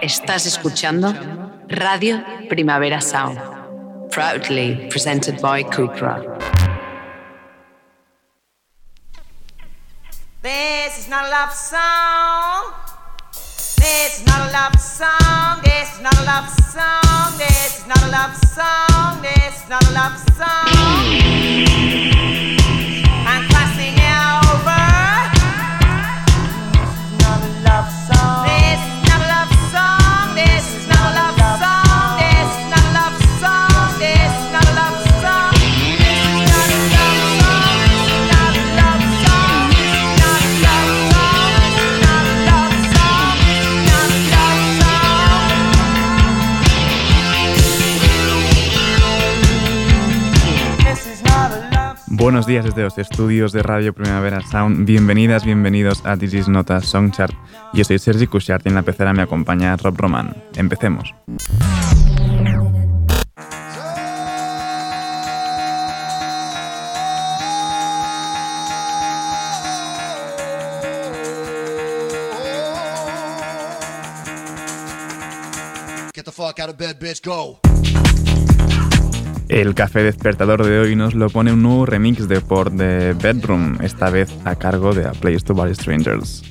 Estás escuchando Radio Primavera Sound, proudly presented by Kukra. This is not a love song. This is not a love song. This is not a love song. This is not a love song. This is not a love song. Buenos días desde los estudios de Radio Primavera Sound. Bienvenidas, bienvenidos a This Is Nota Songchart. Yo soy Sergi Cushart y en la pecera me acompaña Rob Roman. Empecemos. Get the fuck out of bed, bitch, go. El café despertador de hoy nos lo pone un nuevo remix de Port de Bedroom, esta vez a cargo de A Place to Buy Strangers.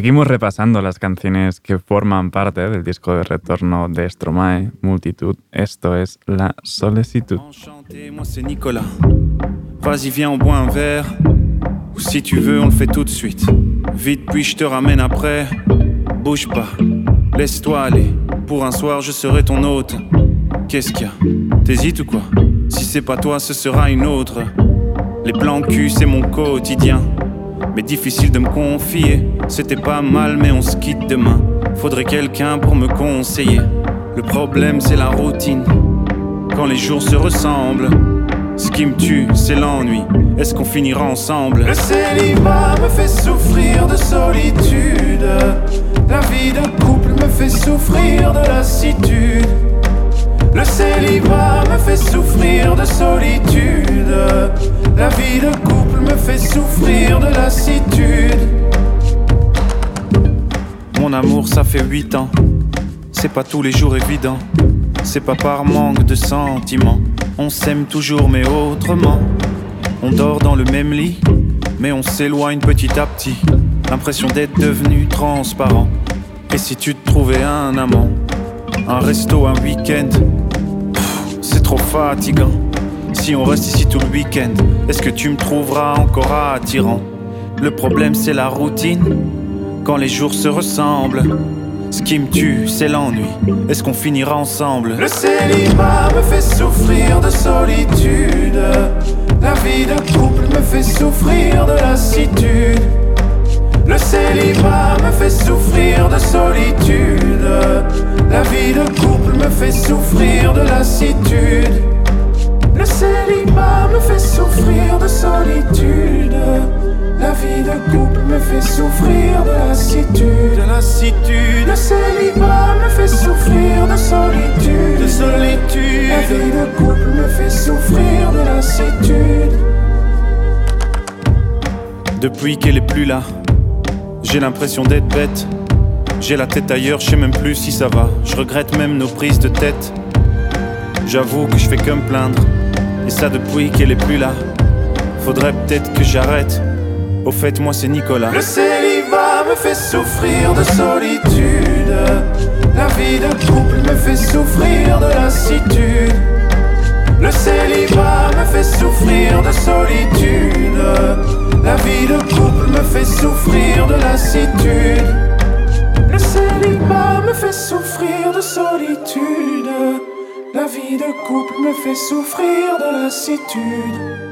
Seguimos repasando las canciones que forman parte del disco de retorno de Stromae, Multitud. Esto es La Solicitud. Enchanté, moi c'est Nicolas. Vas-y, viens, on boit un verre. Ou si tu veux, on le fait tout de suite. Vite, puis je te ramène après. Bouge pas, laisse-toi aller. Pour un soir, je serai ton hôte. Qu'est-ce qu'il y a? T'hésites ou quoi? Si c'est pas toi, ce sera une autre. Les plans cul, c'est mon quotidien. Mais difficile de me confier. C'était pas mal, mais on se quitte demain. Faudrait quelqu'un pour me conseiller. Le problème, c'est la routine. Quand les jours se ressemblent. Ce qui me tue, c'est l'ennui. Est-ce qu'on finira ensemble? Le célibat me fait souffrir de solitude. La vie de couple me fait souffrir de lassitude. Le célibat me fait souffrir de solitude. La vie de couple me fait souffrir de lassitude. Mon amour, ça fait 8 ans. C'est pas tous les jours évident. C'est pas par manque de sentiments. On s'aime toujours, mais autrement. On dort dans le même lit, mais on s'éloigne petit à petit. L'impression d'être devenu transparent. Et si tu te trouvais un amant, un resto, un week-end, c'est trop fatigant. Si on reste ici tout le week-end, est-ce que tu me trouveras encore attirant? Le problème, c'est la routine. Quand les jours se ressemblent, ce qui me tue, c'est l'ennui. Est-ce qu'on finira ensemble? Le célibat me fait souffrir de solitude. La vie de couple me fait souffrir de lassitude. Le célibat me fait souffrir de solitude. La vie de couple me fait souffrir de lassitude. Le célibat me fait souffrir de solitude. La vie de couple me fait souffrir de lassitude. De lassitude, Le célibat me fait souffrir de solitude. de solitude. La vie de couple me fait souffrir de lassitude. Depuis qu'elle est plus là, j'ai l'impression d'être bête. J'ai la tête ailleurs, je sais même plus si ça va. Je regrette même nos prises de tête. J'avoue que je fais que me plaindre. Et ça depuis qu'elle est plus là. Faudrait peut-être que j'arrête. Au fait, moi c'est Nicolas. Le célibat me fait souffrir de solitude. La vie de couple me fait souffrir de lassitude. Le célibat me fait souffrir de solitude. La vie de couple me fait souffrir de lassitude. Le célibat me fait souffrir de solitude. La vie de couple me fait souffrir de lassitude.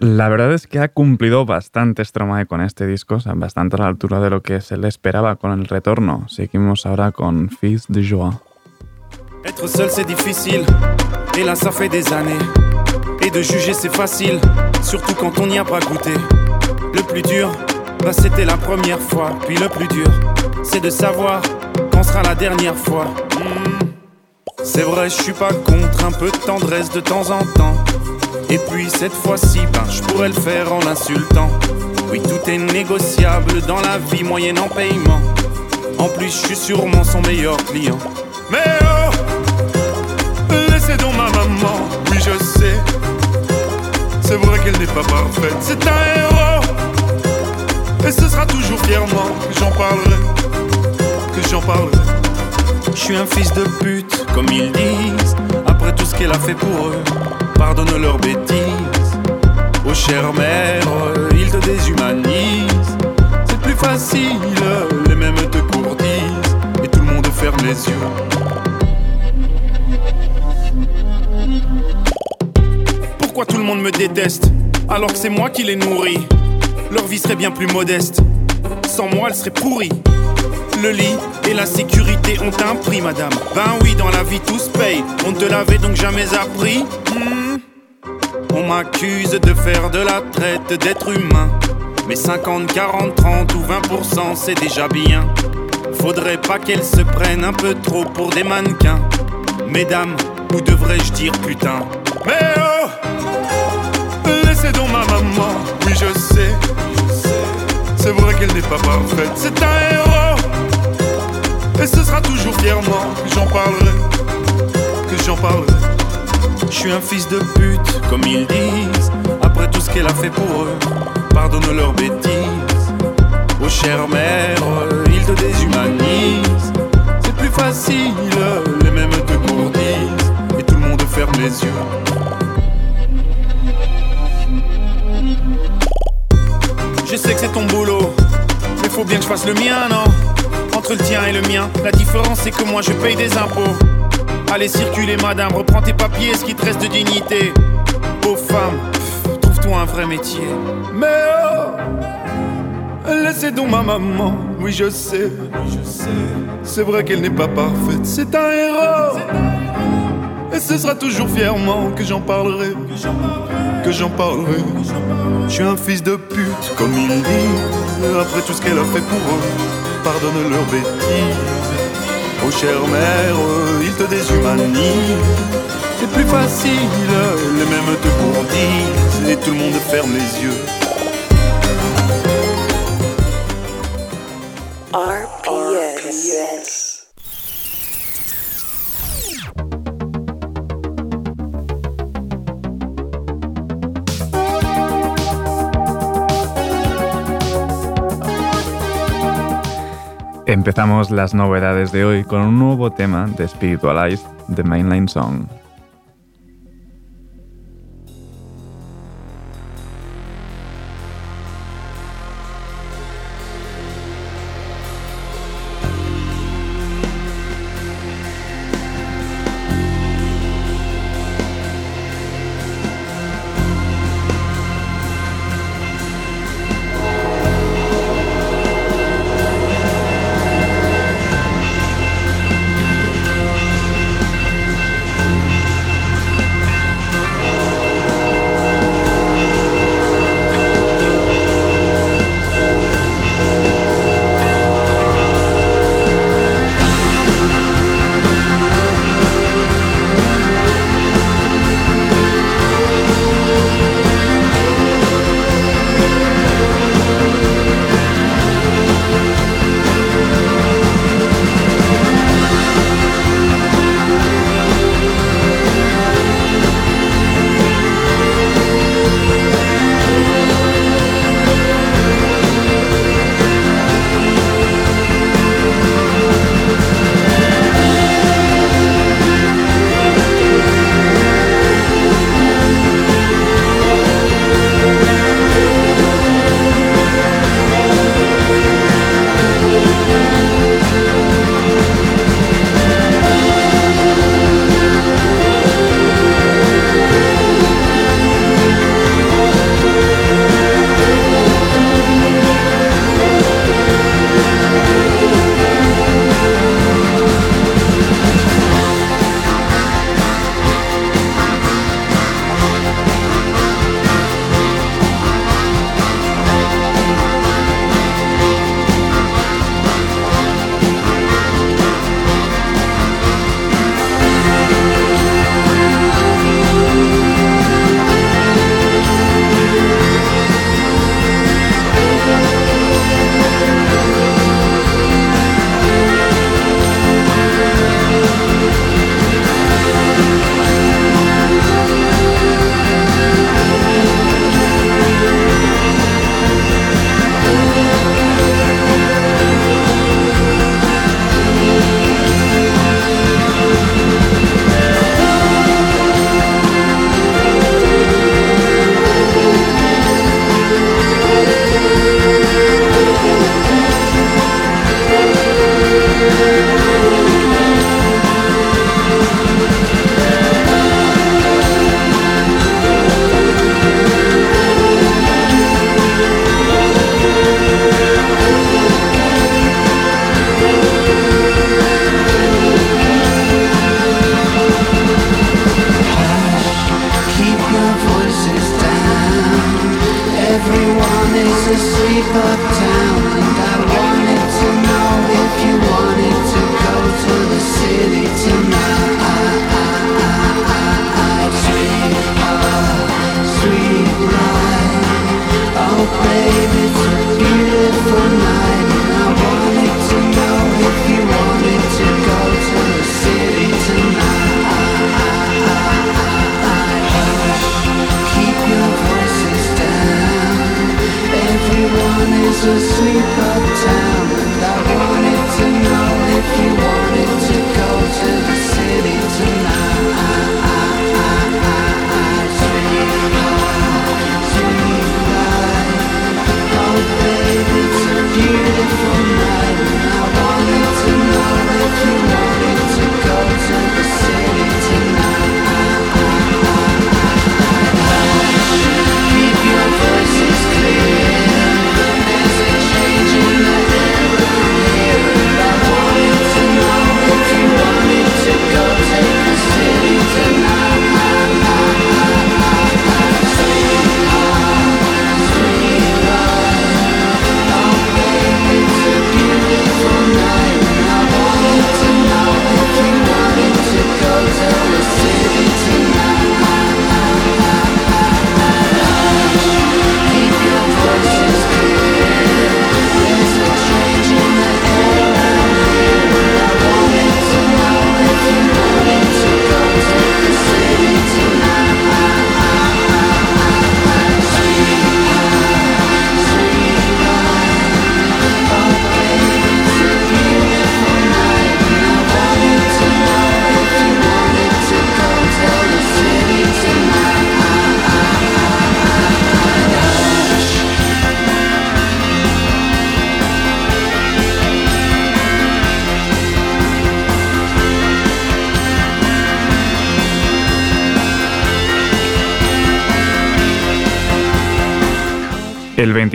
La verdad es que ha cumplido bastante Stromae con este disco, o sea, bastante a la altura de lo que se le esperaba con el retorno. Seguimos ahora con Fils de Joie. Être seul c'est difficile, et là ça fait des années. De juger c'est facile, surtout quand on n'y a pas goûté. Le plus dur, bah c'était la première fois. Puis le plus dur, c'est de savoir quand sera la dernière fois. Hmm. C'est vrai, je suis pas contre un peu de tendresse de temps en temps. Et puis cette fois-ci, ben je pourrais le faire en l'insultant. Oui, tout est négociable dans la vie moyennant paiement. En plus, je suis sûrement son meilleur client. Mais oh, laissez donc ma maman, oui je sais. C'est vrai qu'elle n'est pas parfaite, c'est un héros. Et ce sera toujours fièrement que j'en parlerai, que j'en parlerai. Je suis un fils de pute, comme ils disent. Après tout ce qu'elle a fait pour eux, pardonne leurs bêtises. Oh chère mère, ils te déshumanisent. C'est plus facile, les mêmes te courtisent. Et tout le monde ferme les yeux. Pourquoi tout le monde me déteste alors que c'est moi qui les nourris Leur vie serait bien plus modeste. Sans moi, elle serait pourrie. Le lit et la sécurité ont un prix, madame. Ben oui, dans la vie tout se paye. On ne te l'avait donc jamais appris. Hmm. On m'accuse de faire de la traite d'êtres humains. Mais 50, 40, 30 ou 20%, c'est déjà bien. Faudrait pas qu'elles se prennent un peu trop pour des mannequins. Mesdames, ou devrais-je dire putain? Oh Laissez donc ma maman, oui je sais. C'est vrai qu'elle n'est pas parfaite, c'est un héros. Et ce sera toujours fièrement que j'en parlerai, que j'en parlerai. Je suis un fils de pute, comme ils disent. Après tout ce qu'elle a fait pour eux, pardonne leurs bêtises. Oh chère mère, il te déshumanise. C'est plus facile, les mêmes te courtisent. Et tout le monde ferme les yeux. Je sais que c'est ton boulot, mais faut bien que je fasse le mien, non? Entre le tien et le mien, la différence c'est que moi je paye des impôts. Allez circuler madame, reprends tes papiers, ce qui te reste de dignité. Pauvre femme, trouve-toi un vrai métier. Mais oh, laissez donc ma maman, oui je sais, je sais. C'est vrai qu'elle n'est pas parfaite, c'est un héros. Et ce sera toujours fièrement que j'en parlerai, que j'en parlerai. Je suis un fils de pute, comme ils disent, après tout ce qu'elle a fait pour eux, pardonne leurs bêtises. Oh chère mère, il te déshumanise. C'est plus facile, les mêmes te courtisent et tout le monde ferme les yeux. Empezamos las novedades de hoy con un nuevo tema de Spiritualized, The Mainline Song. asleep uptown.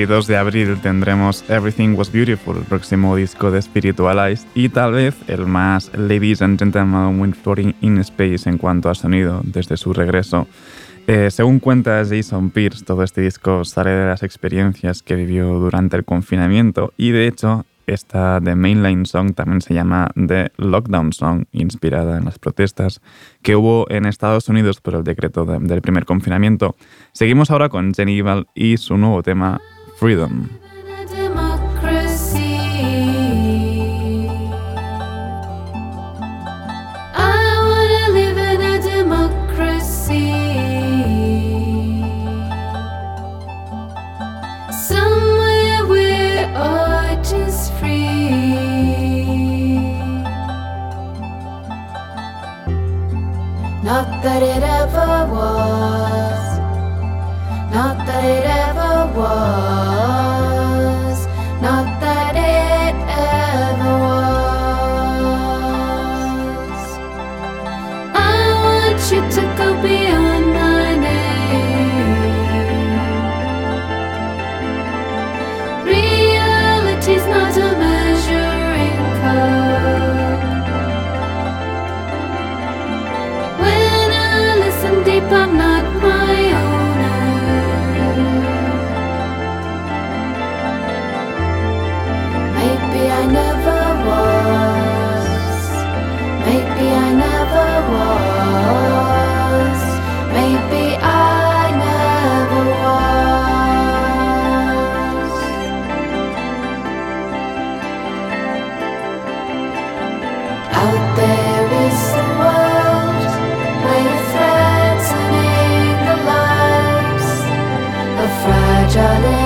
22 de abril tendremos Everything Was Beautiful, el próximo disco de Spiritualized, y tal vez el más Ladies and Gentlemen Floating in Space en cuanto a sonido desde su regreso. Eh, según cuenta Jason Pierce, todo este disco sale de las experiencias que vivió durante el confinamiento y de hecho esta The Mainline Song también se llama The Lockdown Song, inspirada en las protestas que hubo en Estados Unidos por el decreto del primer confinamiento. Seguimos ahora con Jenny y su nuevo tema Freedom. Not that it ever was. Not that it ever was. Johnny.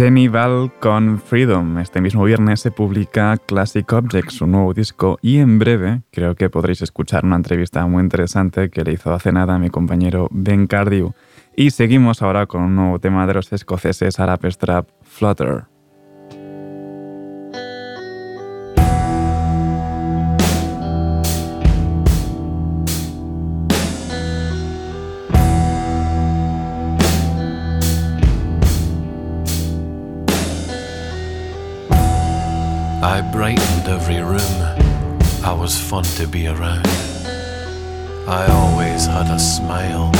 Jenny Val con Freedom. Este mismo viernes se publica Classic Objects, su nuevo disco, y en breve creo que podréis escuchar una entrevista muy interesante que le hizo hace nada a mi compañero Ben Cardew. Y seguimos ahora con un nuevo tema de los escoceses Arab Strap, Flutter. Was fun to be around. I always had a smile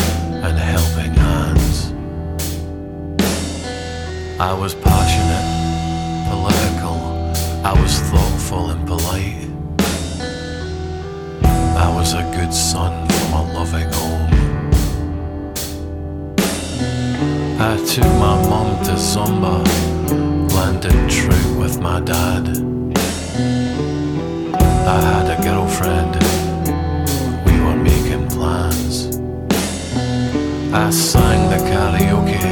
and helping hands. I was passionate, political. I was thoughtful and polite. I was a good son from a loving home. I took my mum to Zumba, landed trout with my dad. I had a girlfriend, we were making plans. I sang the karaoke,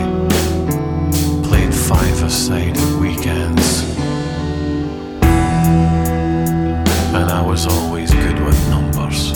played five-a-side at weekends. And I was always good with numbers.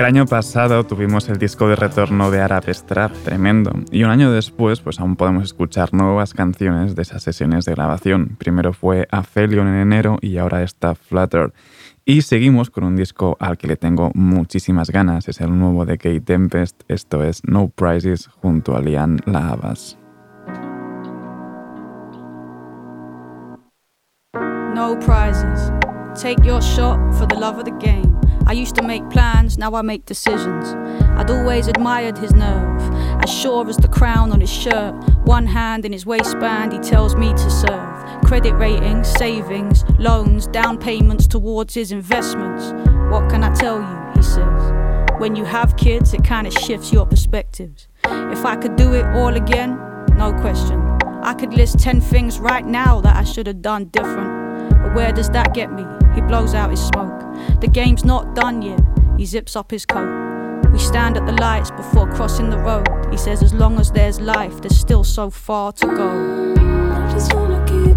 El año pasado tuvimos el disco de retorno de Arab Strap, tremendo, y un año después pues aún podemos escuchar nuevas canciones de esas sesiones de grabación. Primero fue Aphelion en enero y ahora está Flutter. Y seguimos con un disco al que le tengo muchísimas ganas, es el nuevo de Kate Tempest, esto es No Prizes junto a Lian Lahavas. No prizes. Take your shot for the love of the game. I used to make plans, now I make decisions. I'd always admired his nerve, as sure as the crown on his shirt. One hand in his waistband, he tells me to serve. Credit ratings, savings, loans, down payments towards his investments. What can I tell you? He says. When you have kids, it kind of shifts your perspectives. If I could do it all again, no question. I could list 10 things right now that I should have done different. But where does that get me? He blows out his smoke. The game's not done yet. He zips up his coat. We stand at the lights before crossing the road. He says, as long as there's life, there's still so far to go. I just wanna keep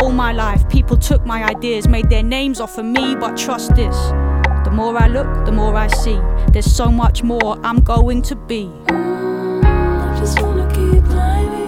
All my life, people took my ideas, made their names off of me, but trust this. The more I look, the more I see. There's so much more I'm going to be. I just wanna keep climbing,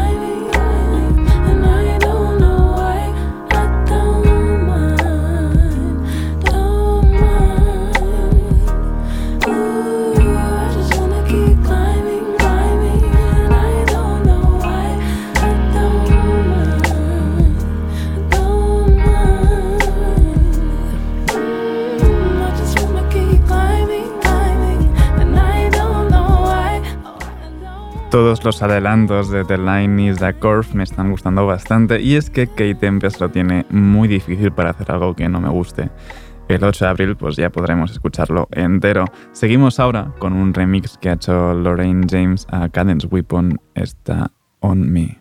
Los adelantos de The Line is the Curve me están gustando bastante y es que Kate Tempest lo tiene muy difícil para hacer algo que no me guste. El 8 de abril pues ya podremos escucharlo entero. Seguimos ahora con un remix que ha hecho Lorraine James a Cadence Weapon, está On Me.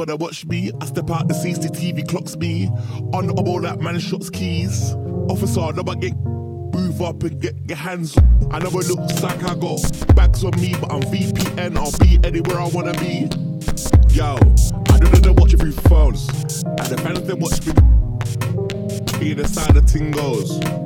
What I watch me. I step out the CCTV clocks me. On all that man shots keys. Officer, no get move up and get your hands. Up. I never looks like I got bags on me, but I'm VPN. I'll be anywhere I wanna be. Yo, I don't know watch it through phones. And the fans they watch me. Be the side of tingles.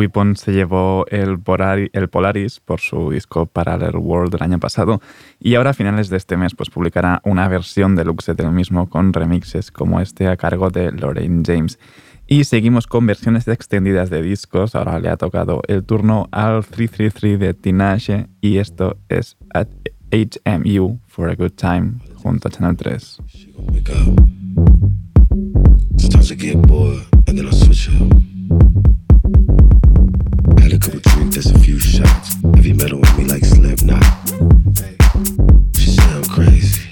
Weapon se llevó el, Polaris por su disco Parallel World del año pasado y ahora a finales de este mes pues, publicará una versión deluxe del mismo con remixes como este a cargo de Lorraine James. Y seguimos con versiones extendidas de discos, ahora le ha tocado el turno al 333 de Tinashe y esto es at HMU for a Good Time junto a Channel 3. Sometimes I get bored and then I switch up. Light a couple drinks, that's a few shots. Heavy metal on me like Slipknot. She said I'm crazy.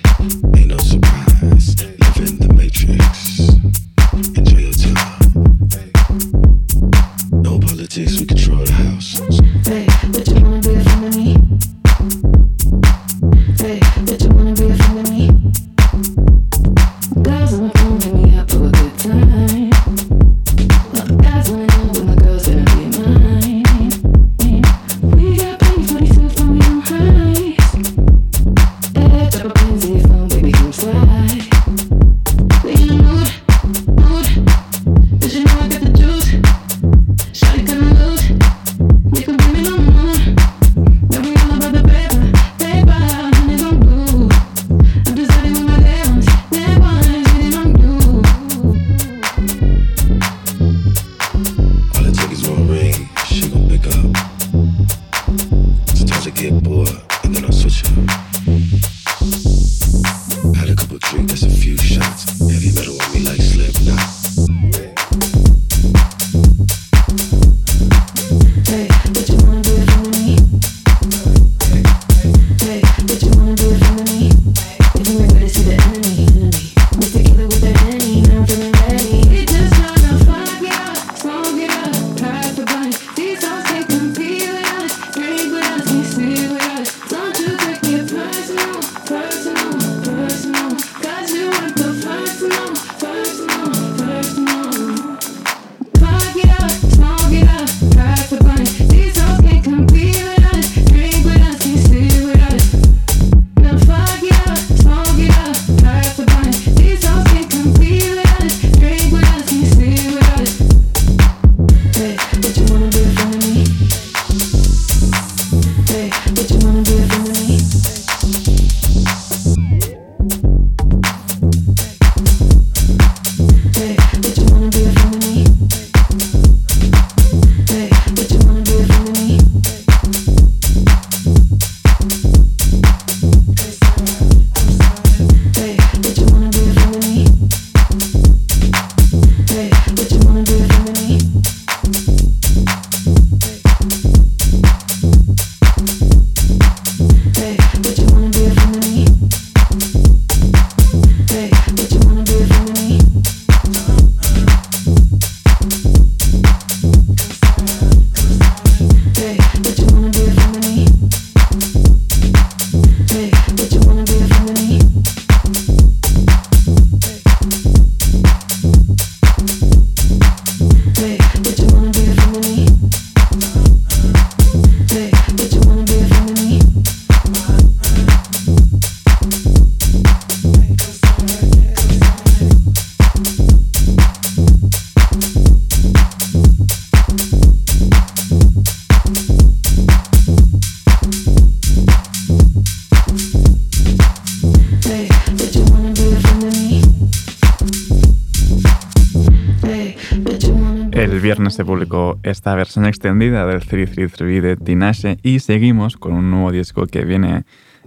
El viernes se publicó esta versión extendida del 333 de Tinashe y seguimos con un nuevo disco que viene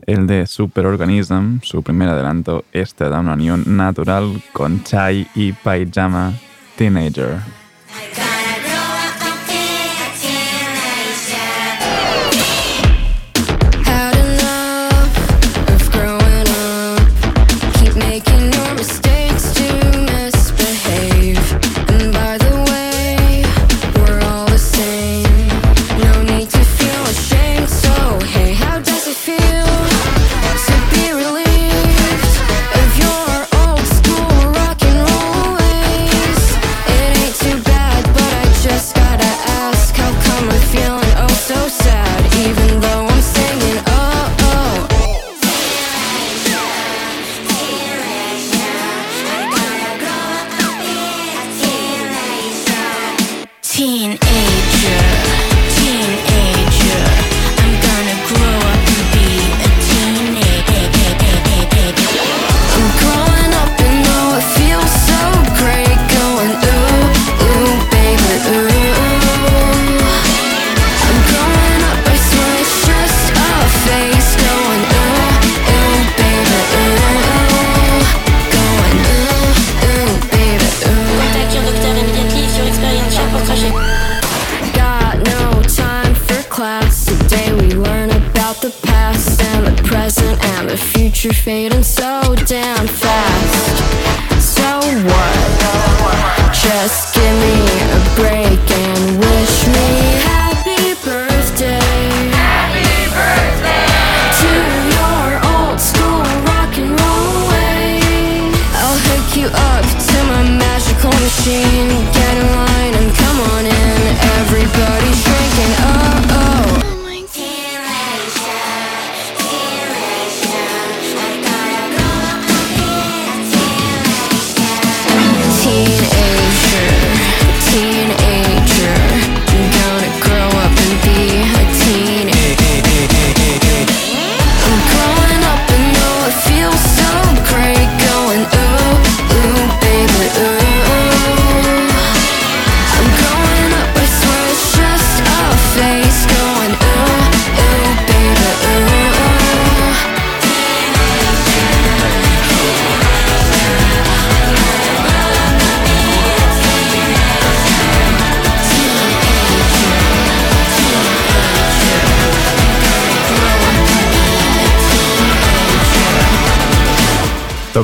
el de Superorganism, su primer adelanto, este da una unión natural con Chai y Paijama Teenager.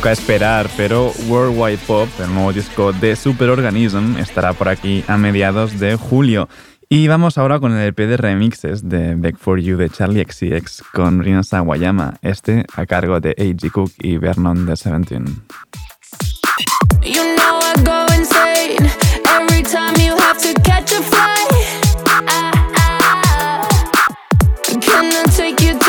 toca esperar, pero Worldwide Pop, el nuevo disco de Superorganism, estará por aquí a mediados de julio. Y vamos ahora con el EP de remixes de Back for You de Charlie XCX con Rina Sawayama, este a cargo de A.G. Cook y Vernon de Seventeen. I you to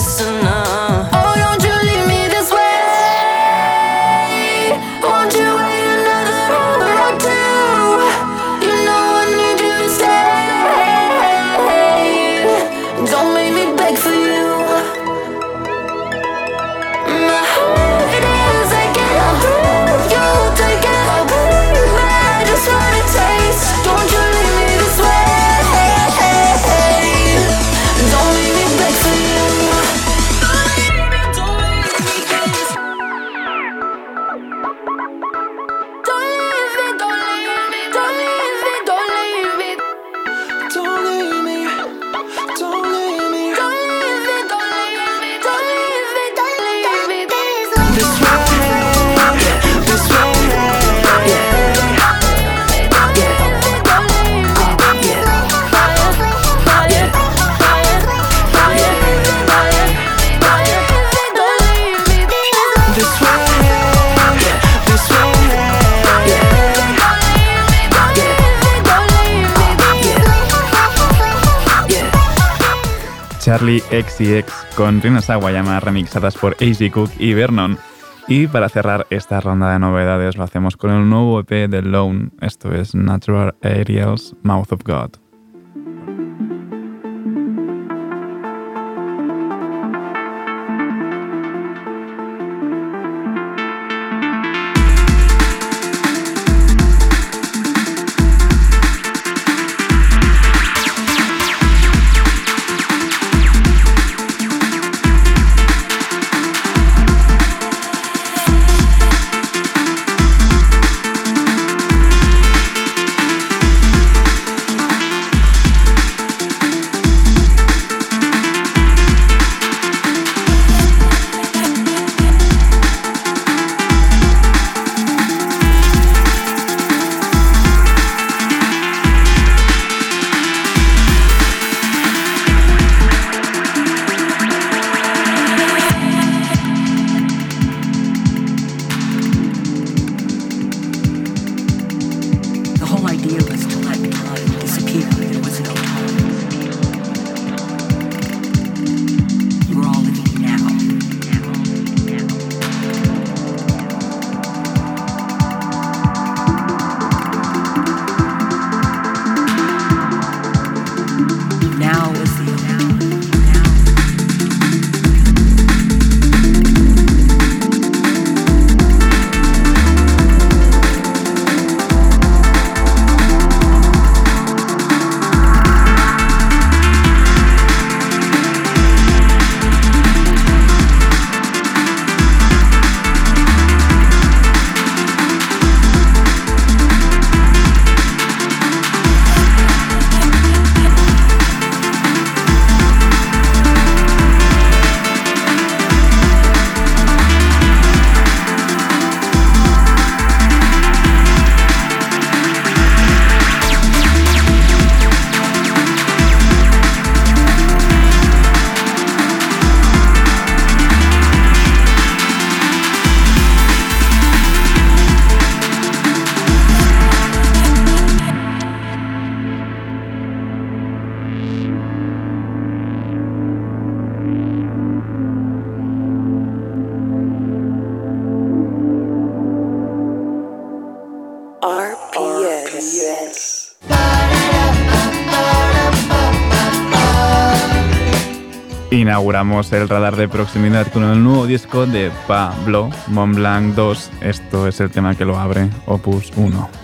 So now. Charlie XCX con Rina Sawayama remixadas por AZ Cook y Vernon. Y para cerrar esta ronda de novedades lo hacemos con el nuevo EP de Lone, esto es Natural Aerials Mouth of God. Inauguramos el radar de proximidad con el nuevo disco de Pablo Montblanc 2. Esto es el tema que lo abre, Opus 1.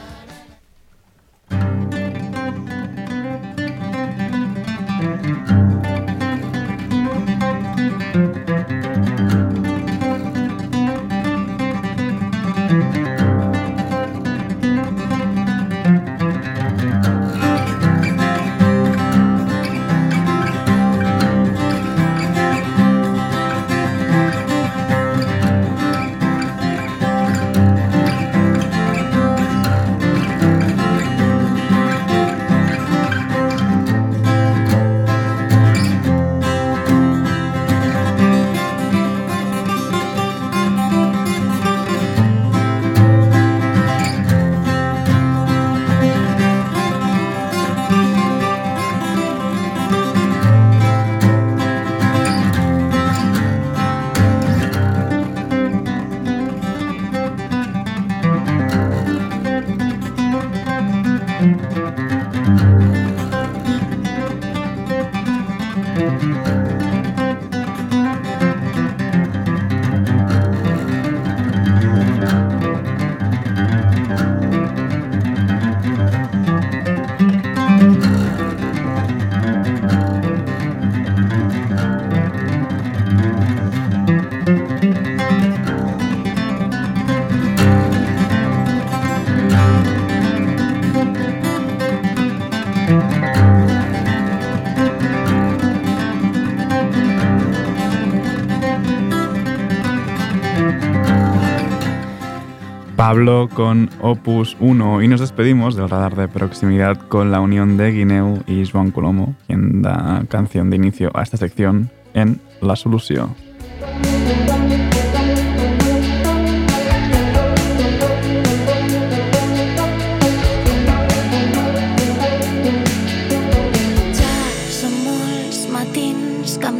Hablo con Opus 1 y nos despedimos del radar de proximidad con la unión de Guineu y Joan Colomo, quien da canción de inicio a esta sección en La Solución.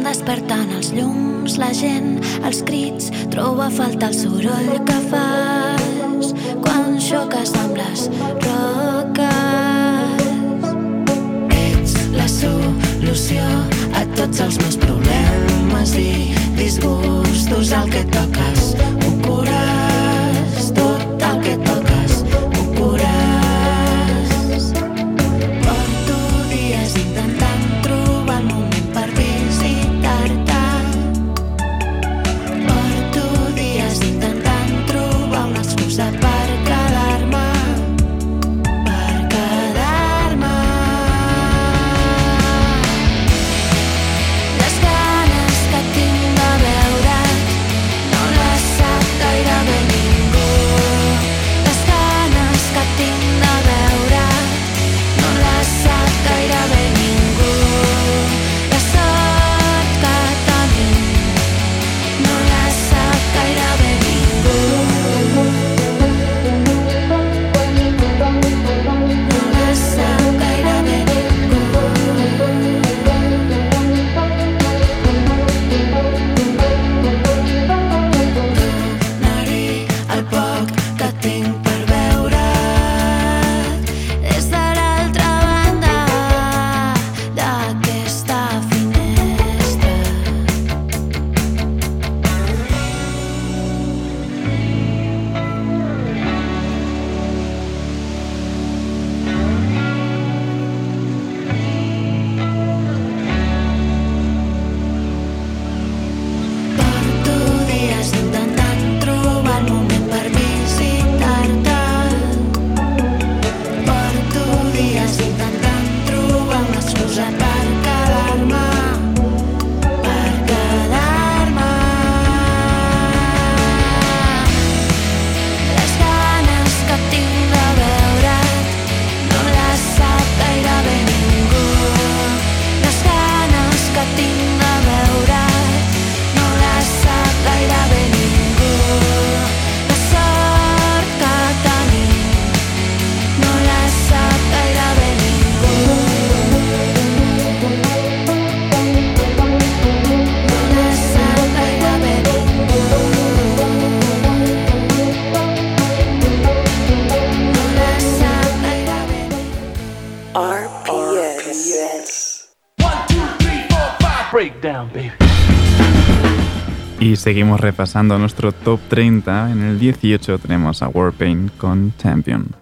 despertant els llums, la gent, els crits, troba faltar el soroll que fas xoques amb les roques. Ets la solució a tots els meus problemes i disgustos al que toques. seguimos repasando nuestro top 30. En el 18 tenemos a Warpaint con Champion.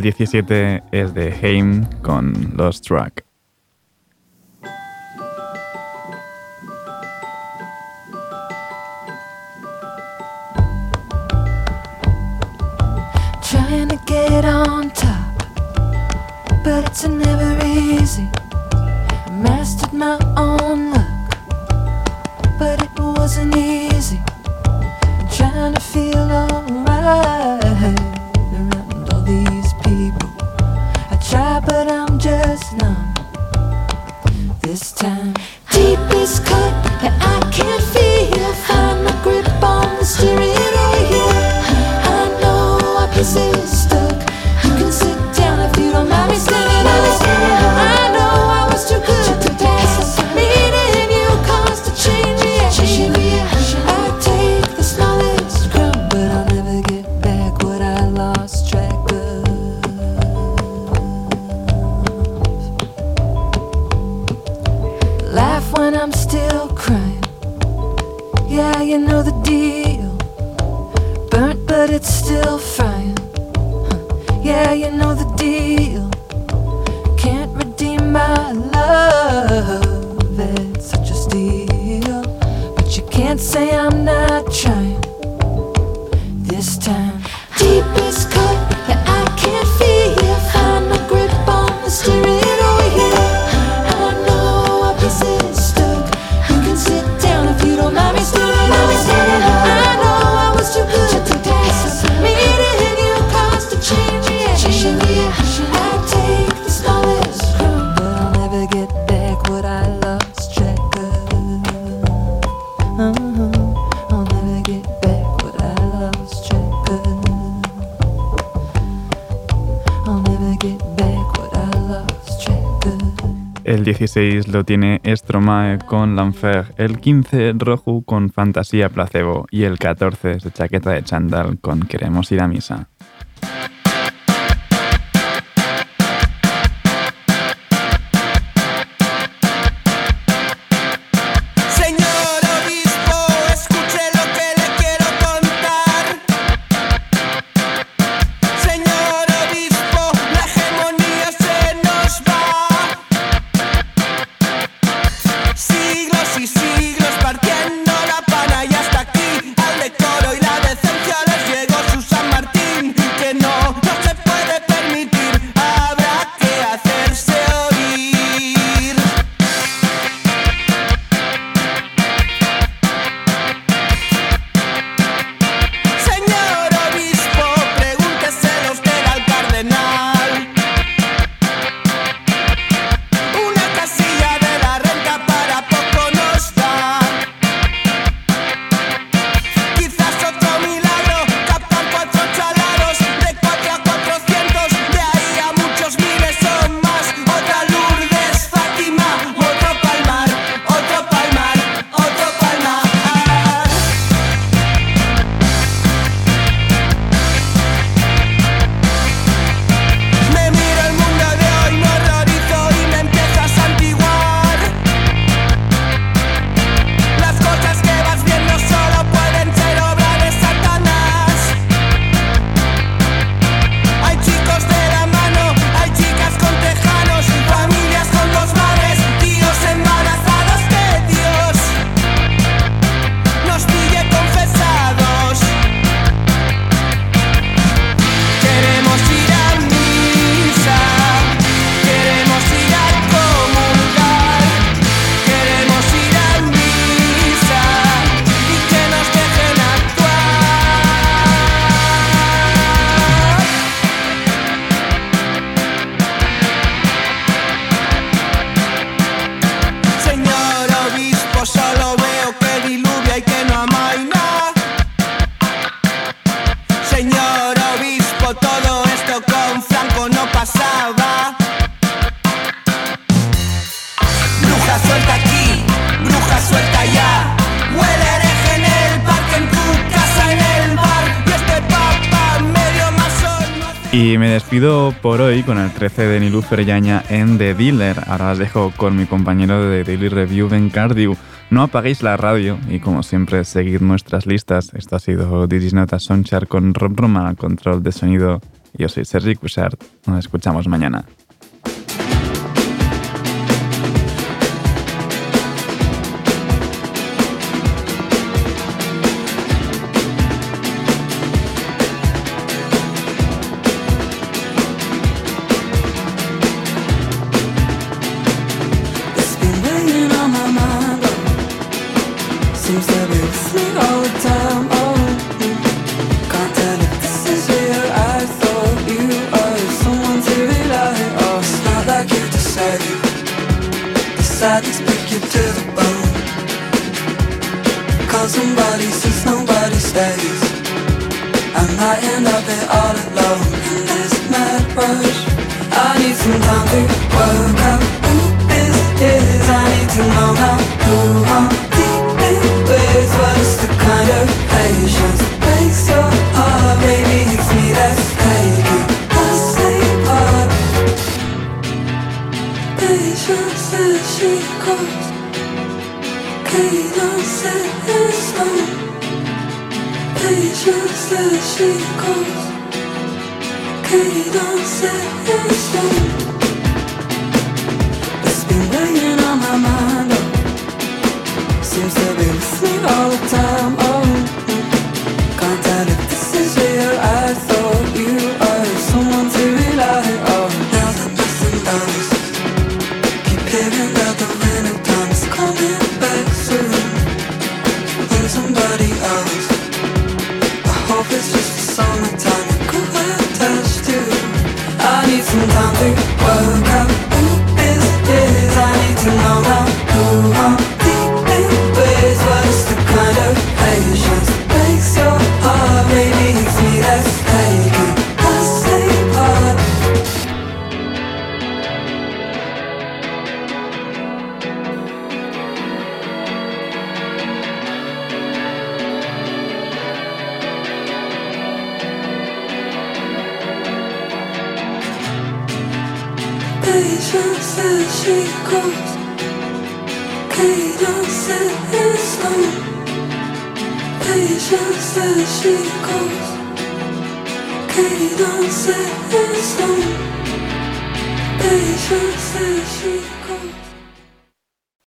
el 17 es de Haim con los Track. el 16 lo tiene Stromae con L'Enfer, el 15 Roju con Fantasía Placebo y el 14 es de Chaqueta de Chandal con Queremos ir a misa. por hoy con el 13 de Niluz Perellaña en The Dealer. Ahora os dejo con mi compañero de Daily Review, Ben Cardew. No apaguéis la radio y como siempre seguid nuestras listas. Esto ha sido Digis Nota Sonchar con Rob Roma, control de sonido. Yo soy Sergi Cushart. Nos escuchamos mañana. circles